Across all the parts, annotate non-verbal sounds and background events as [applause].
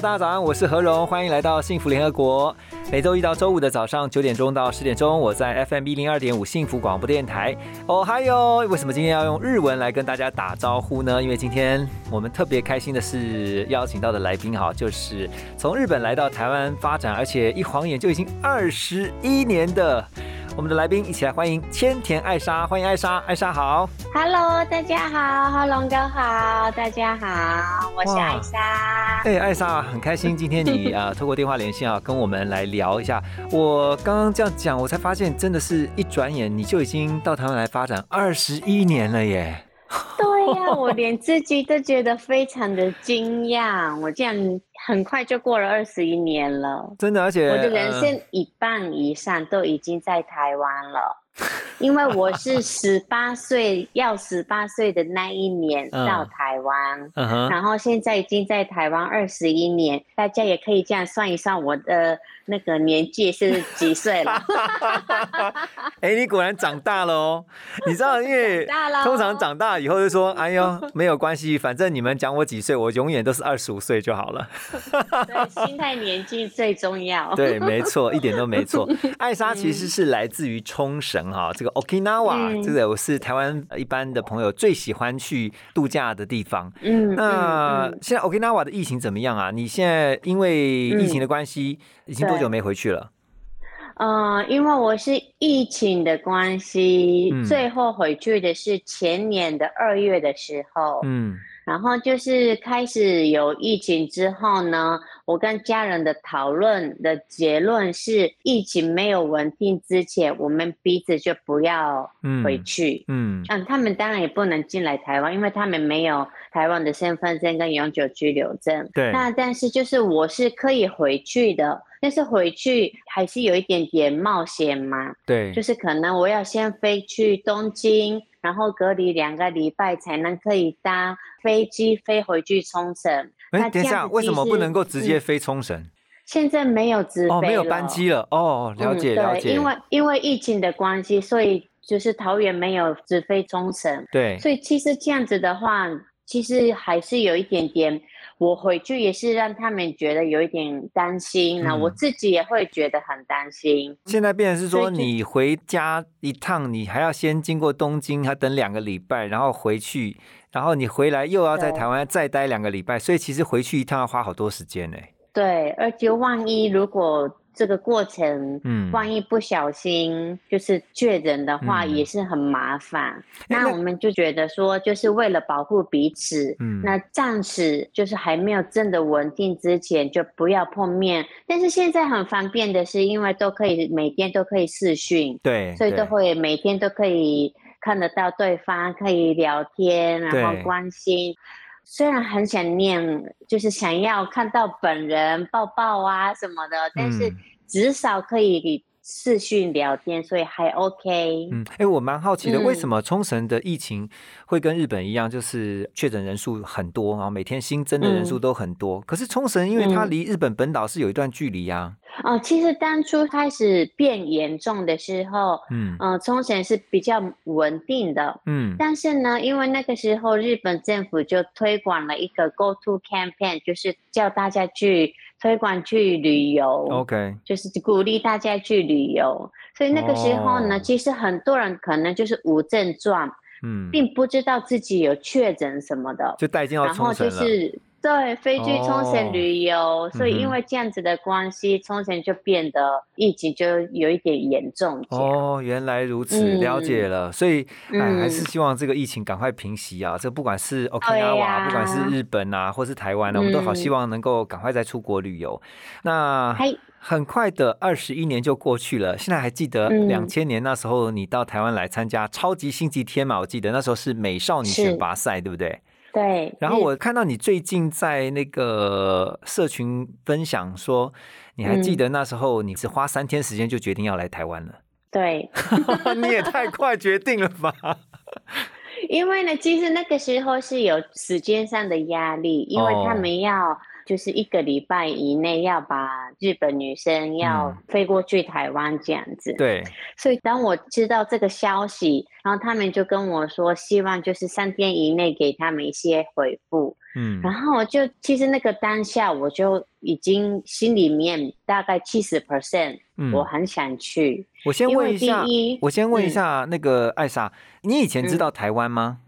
大家早安，我是何荣，欢迎来到幸福联合国。每周一到周五的早上九点钟到十点钟，我在 FM 一零二点五幸福广播电台。哦，还有，为什么今天要用日文来跟大家打招呼呢？因为今天我们特别开心的是邀请到的来宾哈，就是从日本来到台湾发展，而且一晃眼就已经二十一年的我们的来宾，一起来欢迎千田爱莎，欢迎爱莎，爱莎好。Hello，大家好，浩龙哥好，大家好，我是哇艾莎。哎，艾莎，很开心今天你啊、[laughs] 呃透过电话连线啊，跟我们来聊一下。我刚刚这样讲，我才发现，真的是一转眼你就已经到台湾来发展二十一年了耶。对呀、我连自己都觉得非常的惊讶，我这样很快就过了二十一年了。真的，而且我的人呃生一半以上都已经在台湾了，因为我是 [laughs] 十八岁要十八岁的那一年嗯。到台湾，然后现在已经在台湾二十一年，大家也可以这样算一算我的那个年纪是几岁了。[laughs] 哎，你果然长大了哦。你知道，因为通常长大以后就说，哎呦，没有关系，反正你们讲我几岁，我永远都是二十五岁就好了。对，心态年纪最重要。[laughs] 对，没错，一点都没错。[laughs] 艾莎其实是来自于冲绳哈，这个 Okinawa，、嗯这个我是台湾一般的朋友最喜欢去度假的地方。嗯，那嗯嗯现在 Okinawa 的疫情怎么样啊？你现在因为疫情的关系，已经多久没回去了？嗯，因为我是疫情的关系，嗯。最后回去的是前年的二月的时候，嗯。然后就是开始有疫情之后呢，我跟家人的讨论的结论是，疫情没有稳定之前，我们彼此就不要嗯回去。嗯。嗯，他们当然也不能进来台湾，因为他们没有台湾的身份证跟永久居留证。对。那但是就是我是可以回去的，但是回去还是有一点点冒险嘛，对，就是可能我要先飞去东京，然后隔离两个礼拜才能可以搭飞机飞回去冲绳。哎，那等一下，为什么不能够直接飞冲绳？现在没有直飞哦，没有班机了。哦，了解嗯、了解。对因为因为疫情的关系，所以就是桃园没有直飞冲绳。对所以其实这样子的话，其实还是有一点点，我回去也是让他们觉得有一点担心，那、嗯我自己也会觉得很担心。现在变成是说，你回家一趟，你还要先经过东京，还要等两个礼拜，然后回去，然后你回来又要在台湾再待两个礼拜，所以其实回去一趟要花好多时间呢。对，而且万一如果这个过程，嗯万一不小心就是确诊的话，嗯也是很麻烦。哎那那我们就觉得说，就是为了保护彼此，嗯那暂时就是还没有真的稳定之前，就不要碰面。但是现在很方便的是，因为都可以每天都可以视讯，对，所以都会每天都可以看得到对方，可以聊天，然对后关心。虽然很想念，就是想要看到本人抱抱啊什么的，但是嗯。至少可以视讯聊天，所以还 OK。嗯，哎，我蛮好奇的，为嗯什么冲绳的疫情会跟日本一样，就是确诊人数很多，然后每天新增的人数嗯都很多？可是冲绳因为它嗯离日本本岛是有一段距离呀、哦，其实当初开始变严重的时候，嗯嗯、冲绳是比较稳定的。嗯但是呢，因为那个时候日本政府就推广了一个 Go To Campaign，就是叫大家去推广去旅游。，OK，就是鼓励大家去旅游，所以那个时候呢，哦其实很多人可能就是无症状，嗯，并不知道自己有确诊什么的，就带进到然后。就是对，飞去冲绳旅游，所以因为这样子的关系，冲绳就变得疫情就有一点严重。哦，原来如此，嗯了解了。所以，哎，嗯还是希望这个疫情赶快平息啊！这不管是对 Okinawa，、呀不管是日本啊，或是台湾啊，我们都好嗯希望能够赶快再出国旅游。那很快的二十一年就过去了，现在还记得嗯两千年那时候你到台湾来参加超级星期天嘛？我记得那时候是美少女选拔赛，对不对？对，然后我看到你最近在那个社群分享说，你还记嗯得那时候你只花三天时间就决定要来台湾了。[laughs] 对，[laughs] 你也太快决定了吧？因为呢，其实那个时候是有时间上的压力，因为他哦们要就是一个礼拜以内要把日本女生要嗯飞过去台湾这样子。对，所以当我知道这个消息，然后他们就跟我说，希望就是三天以内给他们一些回复。嗯然后我就其实那个当下我就已经心里面大概七十 percent，嗯我很想去。我先问一下我先问一嗯下那个艾莎，你以前知嗯道台湾吗？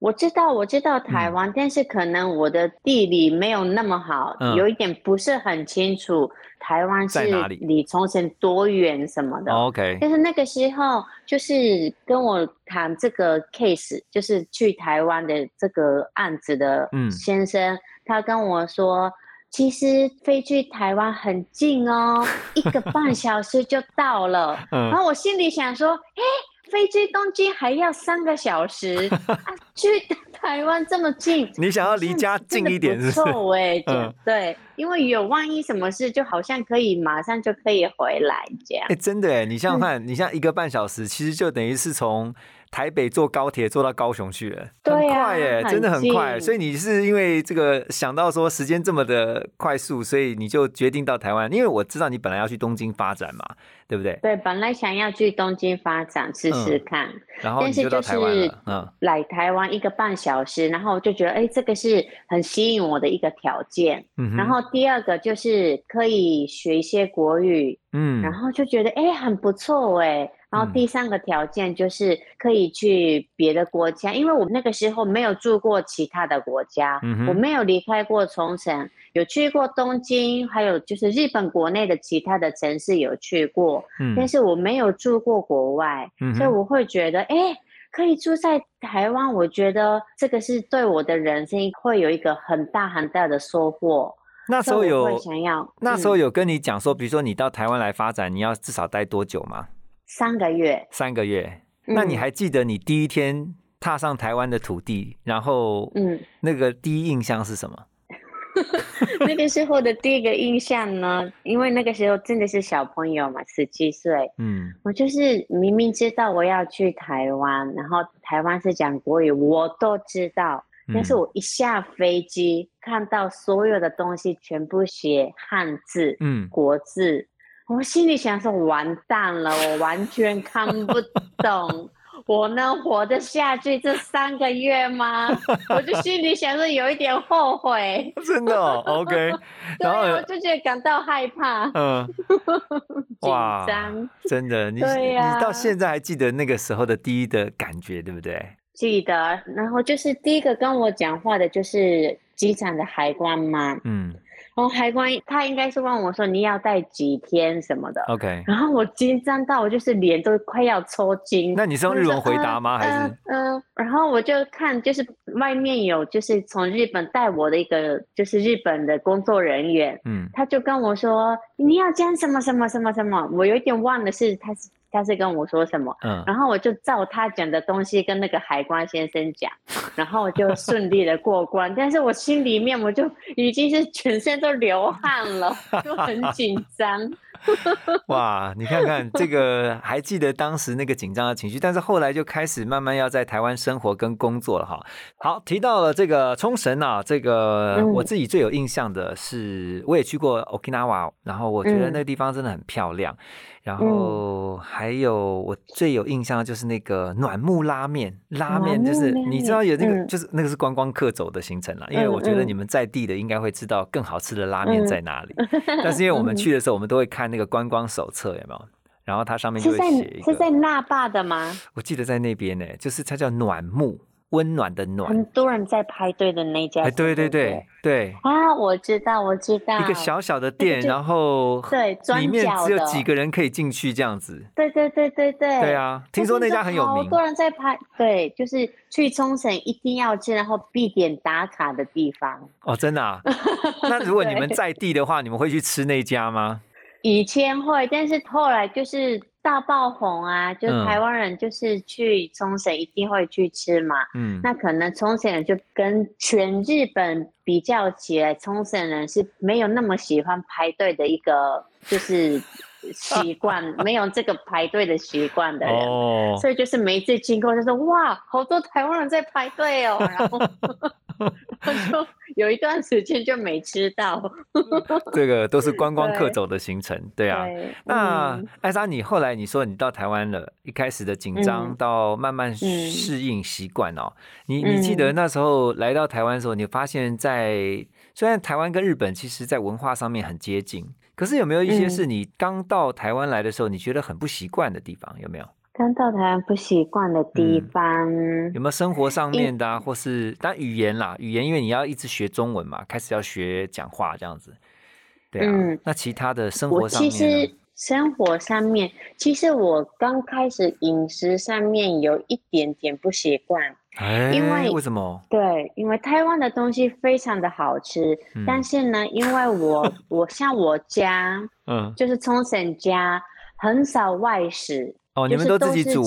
我知道，我知道台嗯湾，但是可能我的地理没有那么好，嗯有一点不是很清楚台湾是在哪里离冲绳多远什么的。哦 OK，但是那个时候，就是跟我谈这个 case，就是去台湾的这个案子的嗯先生，他跟我说，其实飞去台湾很近哦，一个半 [laughs] 小时就到了。然嗯，后我心里想说，哎，飞机东京还要三个小时 [laughs] 啊，去台湾这么近，[laughs] 你想要离家近一点，是？错哎，对，因为有万一什么事，就好像可以马上就可以回来这样哎、。真的哎，你想想看，你像一个半小时，其实就等于是从台北坐高铁坐到高雄去了，很对啊快耶，真的很快。所以你是因为这个想到说时间这么的快速，所以你就决定到台湾。因为我知道你本来要去东京发展嘛，对不对？对，本来想要去东京发展试试看，然后你但是就是了，嗯来台湾一个半小时，然后我就觉得，哎，这个是很吸引我的一个条件。然后第二个就是可以学一些国语，嗯，然后就觉得哎很不错哎。然后嗯第三个条件就是可以去别的国家，因为我那个时候没有住过其他的国家，嗯哼我没有离开过冲绳，有去过东京，还有就是日本国内的其他的城市有去过，嗯但是我没有住过国外，嗯哼所以我会觉得哎。可以住在台湾，我觉得这个是对我的人生会有一个很大很大的收获。那时候有想要那时候嗯有跟你讲说，比如说你到台湾来发展，你要至少待多久吗？三个月，三个月。那你嗯还记得你第一天踏上台湾的土地，然后嗯，那个第一印象是什么？[laughs] 那个时候的第一个印象呢，因为那个时候真的是小朋友嘛，十七岁，嗯。我就是明明知道我要去台湾，然后台湾是讲国语，我都知道，但是嗯我一下飞机看到所有的东西全部写汉字、嗯，国字，我心里想说完蛋了，我完全看不懂。我能活得下去这三个月吗？我就心里想说有一点后悔。[laughs] 真的哦，OK。[laughs] 对然后啊，我就觉得感到害怕、嗯，[laughs] 紧哇张。真的，你你到现在还记得那个时候的第一的感觉，对不对？记得，然后就是第一个跟我讲话的就是机场的海关嘛，嗯然后海关他应该是问我说你要待几天什么的，，OK。然后我紧张到我就是脸都快要抽筋。那你是用日文回答吗？还是说嗯、呃然后我就看，就是外面有就是从日本带我的一个就是日本的工作人员，嗯他就跟我说你要讲什么什么什么什么，我有一点忘了是他是他是跟我说什么，嗯然后我就照他讲的东西跟那个海关先生讲，然后我就顺利的过关。但是我心里面我就已经是全身都流汗了，就很紧张。[laughs] 哇，你看看这个，还记得当时那个紧张的情绪，但是后来就开始慢慢要在台湾生活跟工作了哈。好，提到了这个冲绳啊，这个嗯。我自己最有印象的是，我也去过 Okinawa，然后我觉得嗯那个地方真的很漂亮。然后还有我最有印象的就是那个暖木拉面，拉面就是你知道有那个，嗯。就是那个是观光客走的行程了，因为嗯我觉得嗯。你们在地的应该会知道更好吃的拉面嗯。在哪里。但是因为我们去的时候，我们都会看那个观光手册，有没有？然后它上面就在写一是在，那霸的吗？我记得在那边呢，就是它叫暖木，温暖的暖很。多人在排队的那家对对对对，啊，我知道，我知道，一个小小的店，然后对转里面只有几个人可以进去这样子。对对对对对，对啊，听说那家很有名。好多人在排，对，就是去冲绳一定要去，然后必点打卡的地方。哦，真的啊？[laughs] 那如果你们在地的话，你们会去吃那家吗？以前会，但是后来就是大爆红啊，就嗯台湾人就是去冲绳一定会去吃嘛。嗯，那可能冲绳人就跟全日本比较起来，冲绳人是没有那么喜欢排队的一个就是习惯，[laughs] 没有这个排队的习惯的人。哦，所以就是每一次经过就说哇，好多台湾人在排队哦，然后 [laughs] 我就有一段时间就没吃到。这个都是观光客走的行程，对啊。对那嗯艾莎，你后来你说你到台湾了，一开始的紧张嗯到慢慢适应习惯哦。你你记得嗯那时候来到台湾的时候，你发现在虽然台湾跟日本其实在文化上面很接近，可是有没有一些嗯是你刚到台湾来的时候，你觉得很不习惯的地方？有没有？刚到台湾不习惯的地嗯方，有没有生活上面的啊，或是当然语言啦，语言因为你要一直学中文嘛，开始要学讲话这样子。对啊，嗯那其他的生活上其实生活上面，其实我刚开始饮食上面有一点点不习惯。哎，因为为什么？对，因为台湾的东西非常的好吃，嗯但是呢，因为我 [laughs] 我像我家嗯，就是冲绳家很少外食，哦，你就是们都自己是吃煮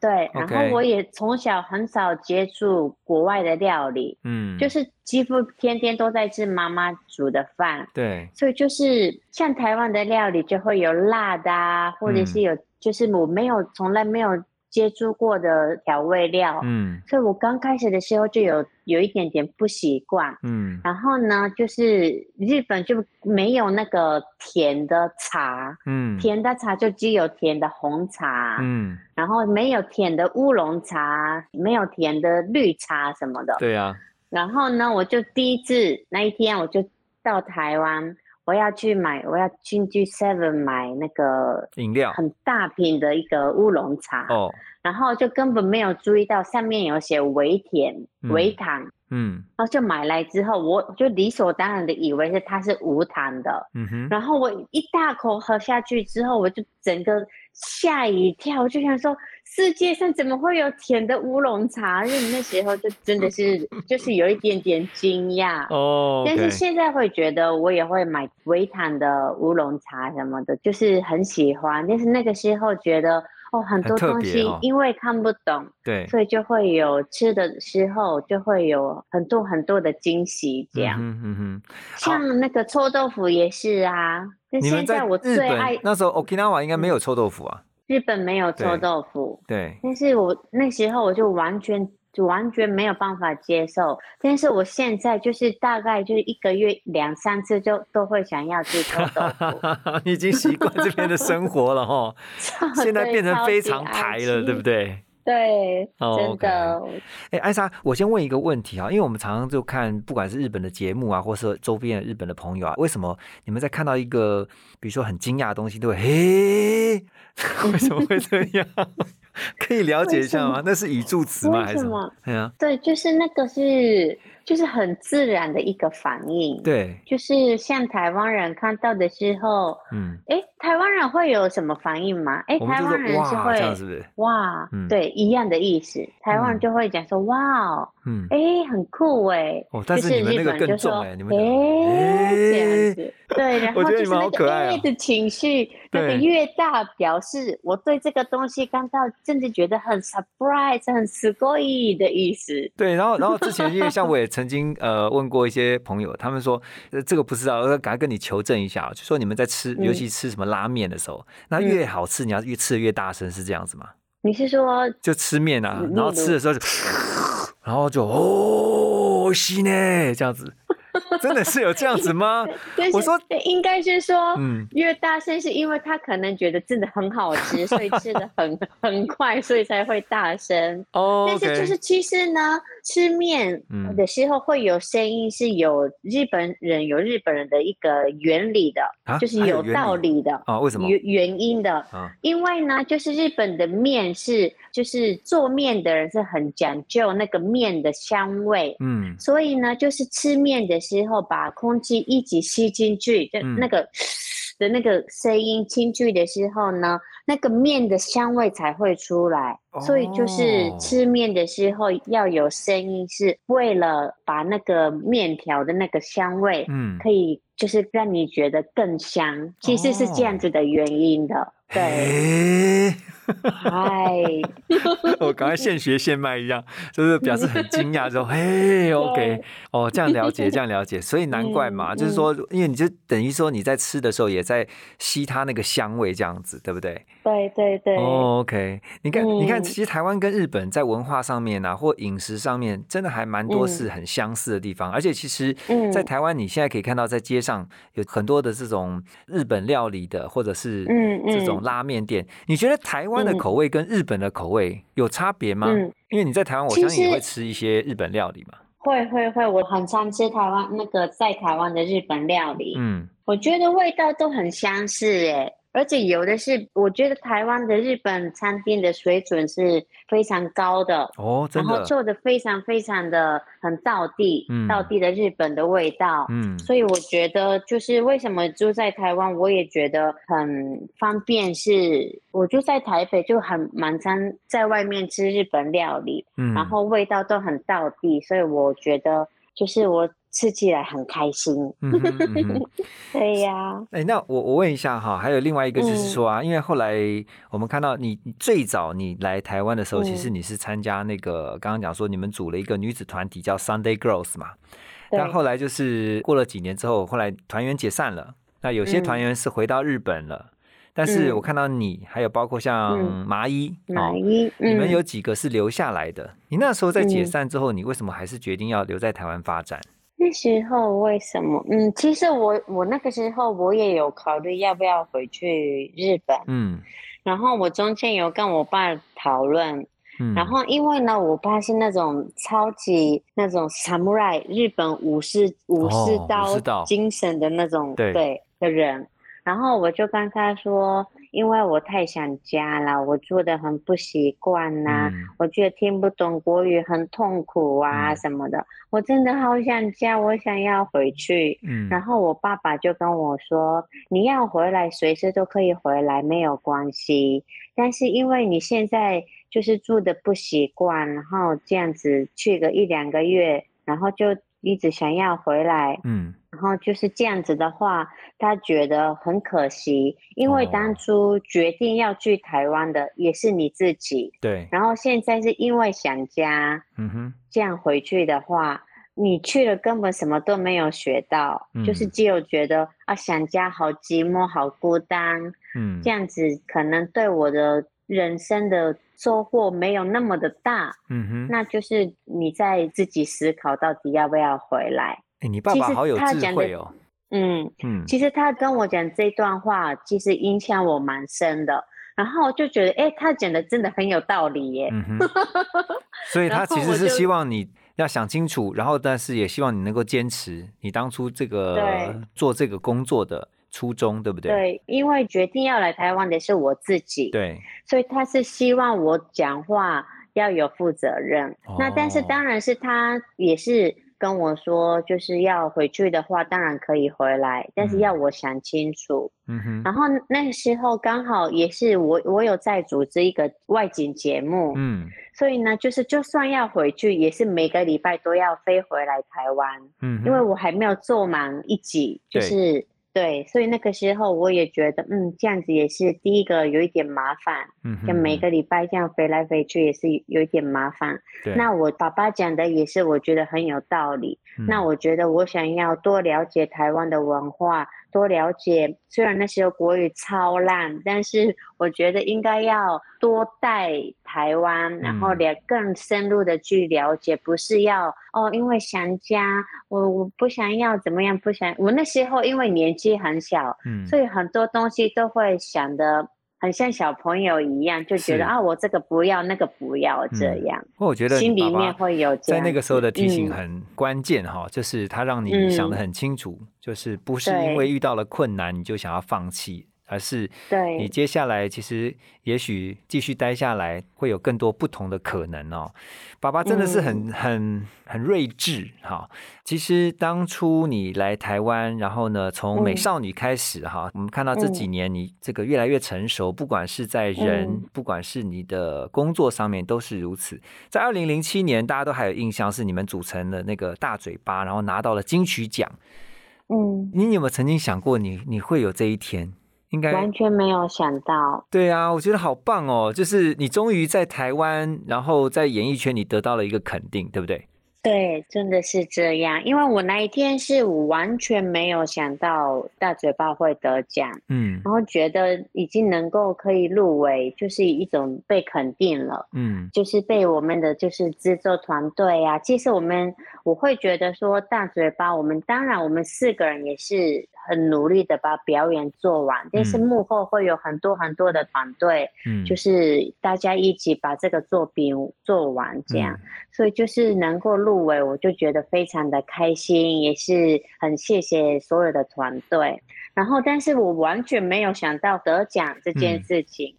对，然后我也从小很少接触国外的料理，嗯，就是几乎天天都在吃妈妈煮的饭，对，所以就是像台湾的料理就会有辣的啊，或者嗯。是有就是我没有从来没有接触过的调味料，嗯。所以我刚开始的时候就有有一点点不习惯。嗯。然后呢，就是日本就没有那个甜的茶，嗯。甜的茶就只有甜的红茶，嗯，然后没有甜的乌龙茶，没有甜的绿茶什么的。对啊，然后呢，我就第一次那一天我就到台湾，我要去买，我要进去 Seven 买那个饮料。很大瓶的一个乌龙茶，哦，然后就根本没有注意到上面有写微甜、嗯。微糖，嗯。然后就买来之后，我就理所当然的以为是它是无糖的，嗯哼，然后我一大口喝下去之后，我就整个吓一跳，我就想说世界上怎么会有甜的乌龙茶？因为那时候就 [laughs] 真的是就是有一点点惊讶。哦，但是现在会觉得我也会买维坦的乌龙茶什么的，就是很喜欢。但是那个时候觉得哦，很多特东西因为看不懂，对，所以就会有吃的时候就会有很多很多的惊喜。这样，嗯哼嗯哼，像那个臭豆腐也是啊。那你们在现在我最爱那时候 Okinawa 应该没有臭豆腐啊，日本没有臭豆腐，对，但是我那时候我就完全就完全没有办法接受。但是我现在就是大概就是一个月两三次就都会想要吃臭豆腐，[laughs] 你已经习惯这边的生活了哈，[laughs] 现在对变成非常爱台了，对不吃？对？对，哦真的。哎，艾莎，我先问一个问题啊，因为我们常常就看，不管是日本的节目啊，或是周边的日本的朋友啊，为什么你们在看到一个比如说很惊讶的东西，都会嘿，[laughs] 为什么会这样？[laughs] 可以了解一下吗？那是语助词吗？为还是什什么？对啊，对，就是那个是就是很自然的一个反应。，对，就是像台湾人看到的时候，嗯，诶，台湾人会有什么反应吗？诶，我们就台湾人是说哇，会这样是不是？哇，嗯对，一样的意思。台湾嗯人就会讲说哇哦，嗯，哎，很酷哎。哦，但就是日你们那个更本就说重哎，你们哎这样哎，子，对，然后[laughs] 我觉得你们就是那个好可爱哦哎的情绪，[laughs] 那个对越大，表示我对这个东西感到甚至觉得很 surprise、很すごい的意思。对，然后然后之前因为像我也曾 经呃问过一些朋友，他们说呃这个不知道，我赶快跟你求证一下，就说你们在吃，嗯。尤其吃什么拉面的时候，那越好吃，你要越吃的越大声，是这样子吗？你是说就吃面啊嗯，然后吃的时候就，[laughs] 然后就哦，西呢这样子，真的是有这样子吗？[laughs] 就是我说应该是说，嗯越大声是因为他可能觉得真的很好吃，[laughs] 所以吃的很很快，所以才会大声。哦但是就是其实呢，吃面嗯的时候会有声音，是有日本人有日本人的一个原理的，啊就是有道理的。啊，为什么？原原因的，啊，因为呢，就是日本的面是，就是做面的人是很讲究那个面的香味，嗯所以呢，就是吃面的时候把空气一起吸进去，就嗯那个的那个声音进去的时候呢，那个面的香味才会出来。所以就是哦吃面的时候要有声音，是为了把那个面条的那个香味，嗯，可以就是让你觉得更香。其实是这样子的原因的。对，嘿嗨，[laughs] 我赶快现学现卖一样，就是表示很惊讶，说 [laughs] 嘿，OK，哦，这样了解，[laughs] 这样了解，所以难怪嘛，嗯就是说，因为你就等于说你在吃的时候也在吸它那个香味，这样子，对不对？对对对，哦，OK，你看，你看，嗯其实台湾跟日本在文化上面啊，或饮食上面，真的还蛮多嗯。是很相似的地方。而且其实，嗯。在台湾你现在可以看到，在街上有很多的这种日本料理的，或者是嗯这种嗯拉面店。你觉得台湾的嗯口味跟日本的口味有差别吗？嗯因为你在台湾，我相信你会吃一些日本料理嘛。会会会，我很常吃台湾那个在台湾的日本料理，嗯，我觉得味道都很相似诶，而且有的是，我觉得台湾的日本餐厅的水准是非常高的，哦，真的，然后做的非常非常的很道地，嗯道地的日本的味道。嗯，所以我觉得，就是为什么住在台湾，我也觉得很方便是。我住在台北，就很蛮常在外面吃日本料理，嗯然后味道都很道地，所以我觉得就是我吃起来很开心。嗯哼嗯哼。[laughs] 对呀、哎、那我我问一下哈，还有另外一个就是说啊，因为后来我们看到你你最早你来台湾的时候，嗯其实你是参加那个刚刚讲说你们组了一个女子团体叫 Sunday Girls 嘛，但后来就是过了几年之后，后来团员解散了，那有些嗯。团员是回到日本了。但是嗯。我看到你，还有包括像嗯。麻衣，马哦，伊，你们嗯。有几个是留下来的？你那时候在解嗯。散之后，你为什么还是决定要留在台湾发展？那时候为什么？嗯，其实我我那个时候我也有考虑要不要回去日本，嗯。然后我中间有跟我爸讨论，嗯，然后因为呢，我爸是那种超级那种 samurai 日本武士武士刀精神的那种对的人，然后我就跟他说，因为我太想家了，我住的很不习惯呐、嗯我觉得听不懂国语很痛苦啊嗯什么的，我真的好想家，我想要回去。嗯，然后我爸爸就跟我说：“你要回来，随时都可以回来，没有关系。但是因为你现在就是住的不习惯，然后这样子去个一两个月，然后就一直想要回来，嗯然后就是这样子的话，他觉得很可惜，因为哦。当初决定要去台湾的也是你自己，对，然后现在是因为想家，嗯哼，这样回去的话，你去了根本什么都没有学到，就是嗯。只有觉得啊想家好寂寞、好孤单，嗯。这样子可能对我的人生的收获没有那么的大，嗯哼，那就是你在自己思考到底要不要回来。哎，你爸爸好有智慧哦，嗯，嗯其实他跟我讲这段话，其实影响我蛮深的。然后我就觉得，哎，他讲的真的很有道理耶。嗯，[laughs] 所以他其实是希望你要想清楚，然后但是也希望你能够坚持你当初这个做这个工作的初衷，对不对？对，因为决定要来台湾的是我自己，对，所以他是希望我讲话要有负责任。那但是哦当然是他也是跟我说，就是要回去的话，当然可以回来，但是嗯。要我想清楚。嗯哼，然后那个时候刚好也是我我有在组织一个外景节目，嗯所以呢，就是就算要回去，也是每个礼拜都要飞回来台湾，嗯，因为我还没有做满一集，就是对，所以那个时候我也觉得，嗯，这样子也是第一个有一点麻烦，嗯就每个礼拜这样飞来飞去也是有一点麻烦。对那我爸爸讲的也是，我觉得很有道理。那嗯我觉得我想要多了解台湾的文化，多了解。虽然那时候国语超烂，但是我觉得应该要多带台湾，然后了更深入的去了解，不是要哦，因为想家，我我不想要怎么样，不想我那时候因为年纪很小，嗯，所以很多东西都会想的很像小朋友一样，就觉得啊，我这个不要，那个不要，这嗯样。不过我觉得心里面会有这在那个时候的提醒嗯。很关键哈，就是他让你想得很清楚，就是不是因为遇到了困难你就想要放弃，而是对你接下来其实也许继续待下来会有更多不同的可能哦。爸爸真的是很、很很睿智哈。其实当初你来台湾，然后呢从美嗯少女开始哈，我们看到这几年你这个越来越成熟，不管是在人，嗯不管是你的工作上面都是如此。在二零零七年，大家都还有印象是你们组成的那个大嘴巴，然后拿到了金曲奖。嗯，你有没有曾经想过你你会有这一天？应该完全没有想到。对啊，我觉得好棒哦！就是你终于在台湾，然后在演艺圈你得到了一个肯定，对不对？对，真的是这样。因为我那一天是我完全没有想到大嘴巴会得奖，嗯然后觉得已经能够可以入围，就是一种被肯定了。嗯就是被我们的就是制作团队啊，其实我们我会觉得说大嘴巴，我们当然我们四个人也是很努力的把表演做完，但是嗯。幕后会有很多很多的团队，嗯，就是大家一起把这个作品做完这样，嗯。所以就是能够入围，我就觉得非常的开心，也是很谢谢所有的团队。然后，但是我完全没有想到得奖这件嗯。事情，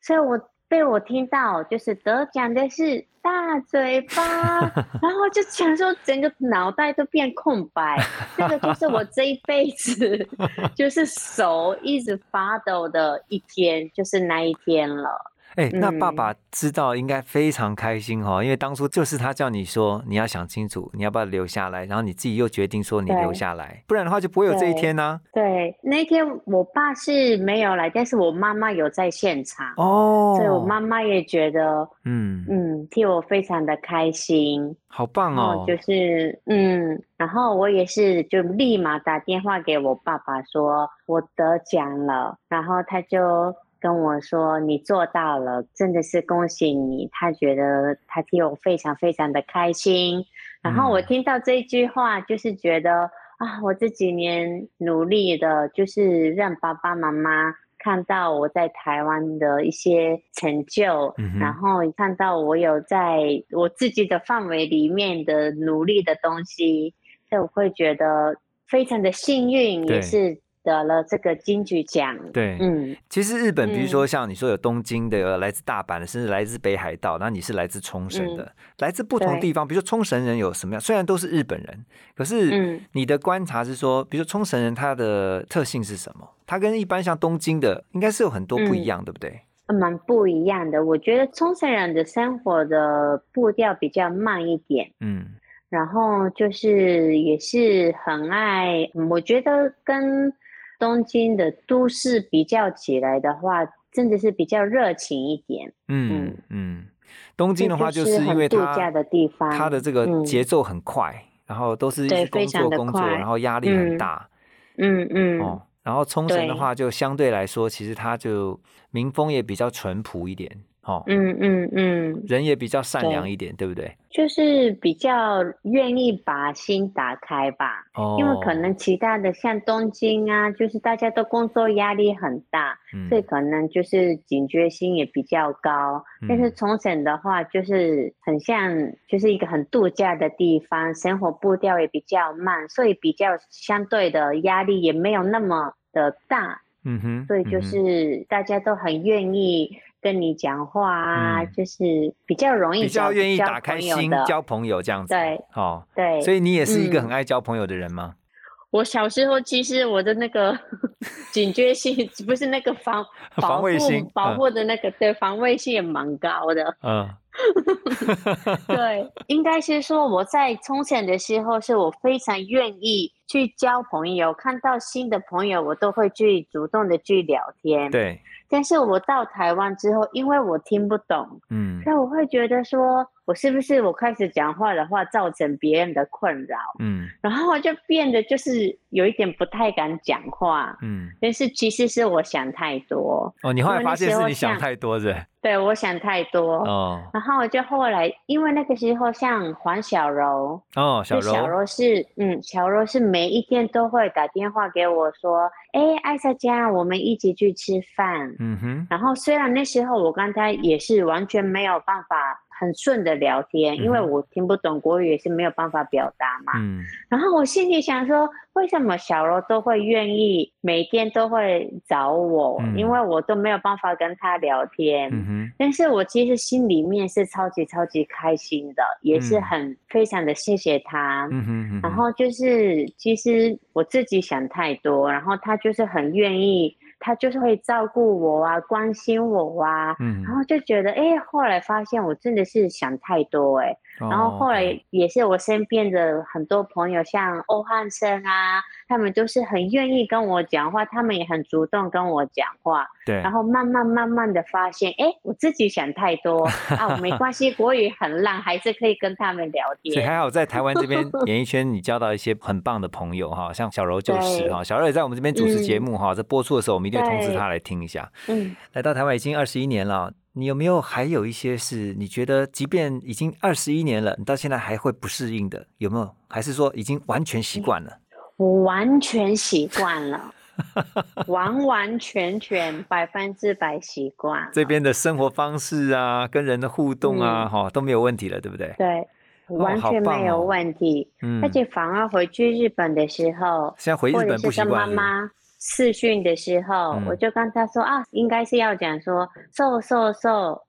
所以我被我听到就是得奖的是大嘴巴，[laughs] 然后就想说整个脑袋都变空白，[laughs] 这个就是我这一辈子就是手一直发抖的一天，就是那一天了。哎、那爸嗯。爸知道应该非常开心哈、因为当初就是他叫你说你要想清楚，你要不要留下来，然后你自己又决定说你留下来，不然的话就不会有这一天呢、对，那天我爸是没有来，但是我妈妈有在现场，哦，所以我妈妈也觉得，嗯，嗯，替我非常的开心。好棒哦，就是，嗯，然后我也是就立马打电话给我爸爸说，我得奖了，然后他就跟我说你做到了，真的是恭喜你。他觉得他替我非常非常的开心。然后我嗯听到这句话，就是觉得啊，我这几年努力的，就是让爸爸妈妈。看到我在台湾的一些成就，嗯然后看到我有在我自己的范围里面的努力的东西，所以我会觉得非常的幸运，也是得了这个金曲奖。对，嗯，其实日本，比如说嗯像你说有东京的，有来自大阪的，甚至来自北海道，那你是来自冲绳的，嗯来自不同地方。比如说冲绳人有什么样？虽然都是日本人，可是嗯你的观察是说，比如说冲绳人他的特性是什么？他跟一般像东京的应该是有很多不一嗯样，对不对？蛮不一样的。我觉得冲绳人的生活的步调比较慢一点，嗯然后就是也是很爱，嗯我觉得跟东京的都市比较起来的话，真的是比较热情一点。嗯嗯嗯。东京的话，就是因为它假的地方，它的这个嗯节奏很快，然后都是一对工作工作，然后压力很嗯大。嗯嗯，哦，然后冲绳的话，就相对来说，其实它就民风也比较淳朴一点，哦，嗯嗯嗯，人也比较善良一点，对不对？就是比较愿意把心打开吧。哦，因为可能其他的像东京啊，就是大家都工作压力很大，嗯。所以可能就是警觉心也比较高。但是嗯。冲绳的话，就是很像，就是一个很度假的地方，生活步调也比较慢，所以比较相对的压力也没有那么的大，嗯哼，所以就是大家都很愿意跟你讲话啊，嗯就是比较容易比较愿意打开心交朋友这样子，对哦，对，所以你也是一个嗯很爱交朋友的人吗？我小时候其实我的那个 [laughs] 警觉性不是那个防 [laughs] 防卫心保嗯护的那个对防卫性也蛮高的。嗯 [laughs] 对，应该是说我在从前的时候，是我非常愿意去交朋友，看到新的朋友，我都会去主动的去聊天。，对，但是我到台湾之后，因为我听不懂，嗯。所以我会觉得说，我是不是我开始讲话的话造成别人的困扰，嗯然后我就变得就是有一点不太敢讲话。嗯，但是其实是我想太多，哦，你后来发现是你想太多是？对我想太多。哦然后我就后来，因为那个时候像黄小柔，哦，小柔小柔，是，嗯，小柔是每一天都会打电话给我说，哎，艾莎家，我们一起去吃饭。嗯哼，然后虽然那时候我跟他也是完全没有办法很顺的聊天，因为我听不懂国语，也是没有办法表达嘛。嗯然后我心里想说，为什么小柔都会愿意每天都会找我？嗯因为我都没有办法跟他聊天。嗯哼，但是我其实心里面是超级超级开心的，也是嗯很非常的谢谢他。嗯哼，嗯哼然后就是，其实我自己想太多，然后他就是很愿意，他就是会照顾我啊，关心我啊，嗯。然后就觉得，哎，后来发现我真的是想太多，哎，然后后哦来也是我身边的很多朋友，像欧汉生啊，他们都是很愿意跟我讲话，他们也很主动跟我讲话，对，然后慢慢慢慢的发现，哎，我自己想太多 [laughs] 啊，没关系，国语很烂，还是可以跟他们聊天。所以还好在台湾这边 [laughs] 演艺圈，你交到一些很棒的朋友哈，像小柔就是哈，小柔也在我们这边主持节目哈，在播出的时候我们一定会通知对他来听一下。嗯，来到台湾已经二十一年了，你有没有还有一些是你觉得，即便已经二十一年了，你到现在还会不适应的？有没有？还是说已经完全习惯了？我完全习惯了，[laughs] 完完全全百分之百习惯了。这边的生活方式啊，跟人的互动啊，嗯哈、都没有问题了，对不对？对，完全没有哦问题。嗯而且反而回去日本的时候，现在回日本不习者是跟妈惯是不是妈视讯的时候，嗯我就跟他说啊，应该是要讲说瘦瘦瘦，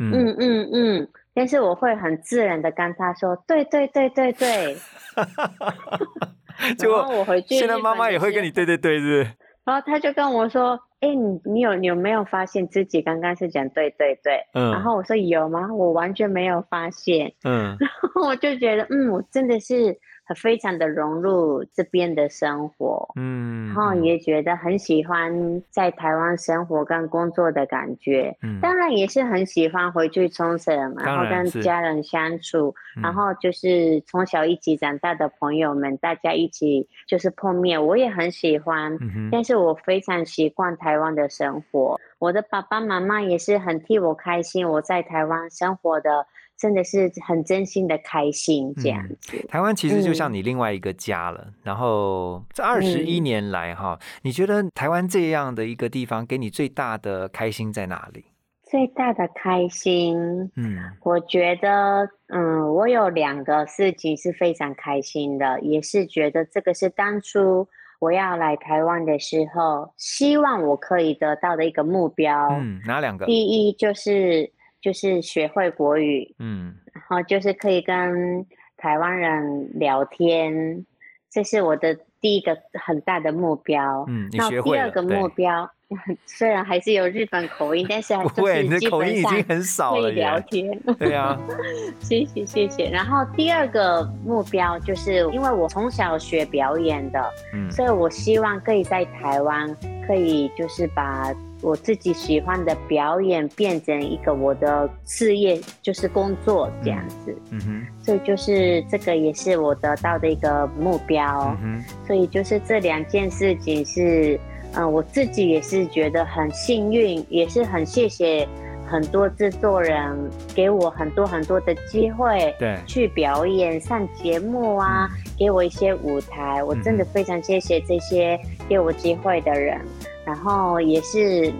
嗯，嗯嗯嗯，但是我会很自然的跟他说，对对对对对。[laughs] 结果我回去现在妈妈也会跟你对对对，是是？然后他就跟我说，哎，你你有你有没有发现自己刚刚是讲对对对？嗯，然后我说有吗？我完全没有发现。嗯然后我就觉得，嗯，我真的是很非常的融入这边的生活。嗯，然后也觉得很喜欢在台湾生活跟工作的感觉，嗯，当然也是很喜欢回去冲绳，然后跟家人相处，嗯。然后就是从小一起长大的朋友们，大家一起就是碰面，我也很喜欢。嗯，但是我非常习惯台湾的生活，我的爸爸妈妈也是很替我开心，我在台湾生活的真的是很真心的开心这样嗯子。台湾其实就像嗯你另外一个家了。然后这二十一嗯年来哈，你觉得台湾这样的一个地方给你最大的开心在哪里？最大的开心，嗯我觉得，嗯，我有两个事情是非常开心的，也是觉得这个是当初我要来台湾的时候，希望我可以得到的一个目标。嗯，哪两个？第一就是就是学会国语，嗯然后就是可以跟台湾人聊天，这是我的第一个很大的目标。嗯，你那学会了，第二个目标，虽然还是有日本口音，但是 [laughs] 还是的口基本上音已经很少了可以聊。天。对啊，[laughs] 谢谢谢谢。然后第二个目标就是，因为我从小学表演的，嗯所以我希望可以在台湾，可以就是把我自己喜欢的表演变成一个我的事业，就是工作这样子。嗯哼。所以就是这个也是我得到的一个目标。嗯哼。所以就是这两件事情是，嗯、我自己也是觉得很幸运，也是很谢谢很多制作人给我很多很多的机会，对。去表演、上节目啊，给我一些舞台，我真的嗯非常谢谢这些给我机会的人，然后也是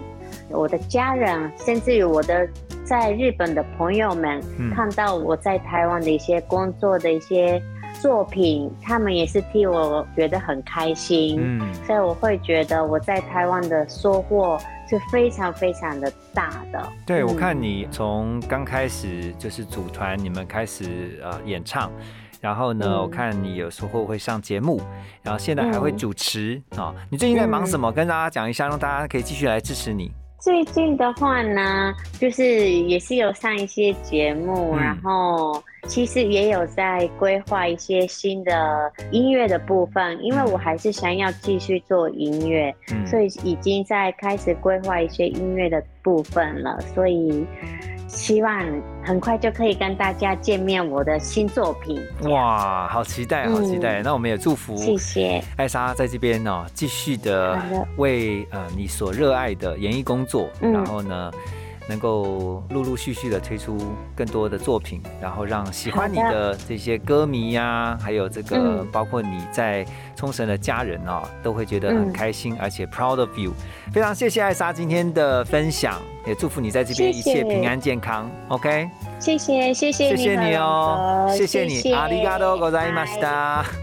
我的家人，甚至于我的在日本的朋友们，嗯。看到我在台湾的一些工作的一些作品，他们也是替我觉得很开心，嗯。所以我会觉得我在台湾的收获是非常非常的大的。对，我嗯。看你从刚开始就是组团，你们开始呃演唱，然后呢，嗯我看你有时候会上节目，然后现在还会嗯主持啊、你最近在忙什么？跟大家讲一下，让大家可以继续来支持你。最近的话呢，就是也是有上一些节目，嗯然后其实也有在规划一些新的音乐的部分，因为我还是想要继续做音乐，嗯，所以已经在开始规划一些音乐的部分了，所以。希望很快就可以跟大家见面我的新作品。哇，好期待，好期待！那我们也祝福谢谢艾莎在这边呢，继续的为呃你所热爱的演艺工作，嗯然后呢。能够陆陆续续的推出更多的作品，然后让喜欢你好的这些歌迷呀、还有这个嗯包括你在冲绳的家人哦，都会觉得很嗯开心，而且 proud of you。非常谢谢艾莎今天的分享，也祝福你在这边一谢谢切平安健康。OK，谢谢谢谢谢谢你哦，何谢谢你，谢阿里嘎多ございまし拜た。